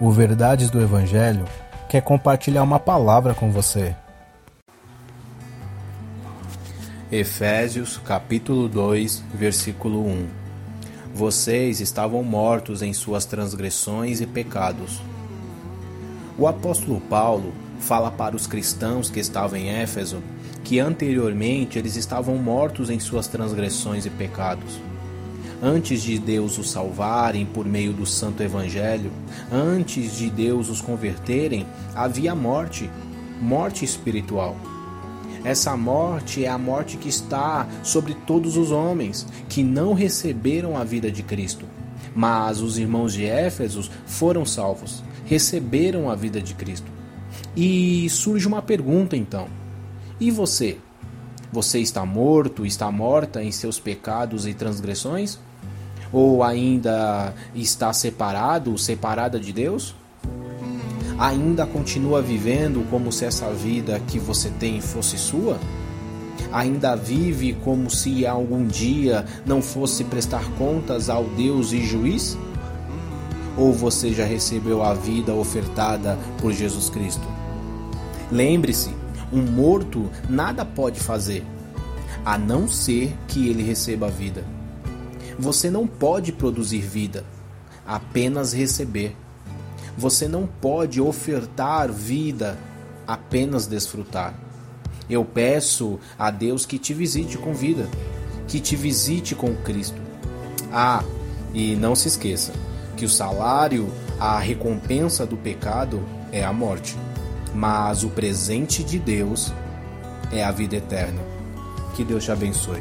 O Verdades do Evangelho quer compartilhar uma palavra com você. Efésios capítulo 2, versículo 1 Vocês estavam mortos em suas transgressões e pecados. O apóstolo Paulo fala para os cristãos que estavam em Éfeso que anteriormente eles estavam mortos em suas transgressões e pecados antes de Deus os salvarem por meio do Santo Evangelho, antes de Deus os converterem, havia morte, morte espiritual. Essa morte é a morte que está sobre todos os homens que não receberam a vida de Cristo. Mas os irmãos de Éfeso foram salvos, receberam a vida de Cristo. E surge uma pergunta então: e você? Você está morto, está morta em seus pecados e transgressões? Ou ainda está separado, separada de Deus? Ainda continua vivendo como se essa vida que você tem fosse sua? Ainda vive como se algum dia não fosse prestar contas ao Deus e juiz? Ou você já recebeu a vida ofertada por Jesus Cristo? Lembre-se, um morto nada pode fazer, a não ser que ele receba a vida. Você não pode produzir vida, apenas receber. Você não pode ofertar vida, apenas desfrutar. Eu peço a Deus que te visite com vida, que te visite com Cristo. Ah, e não se esqueça que o salário, a recompensa do pecado é a morte, mas o presente de Deus é a vida eterna. Que Deus te abençoe.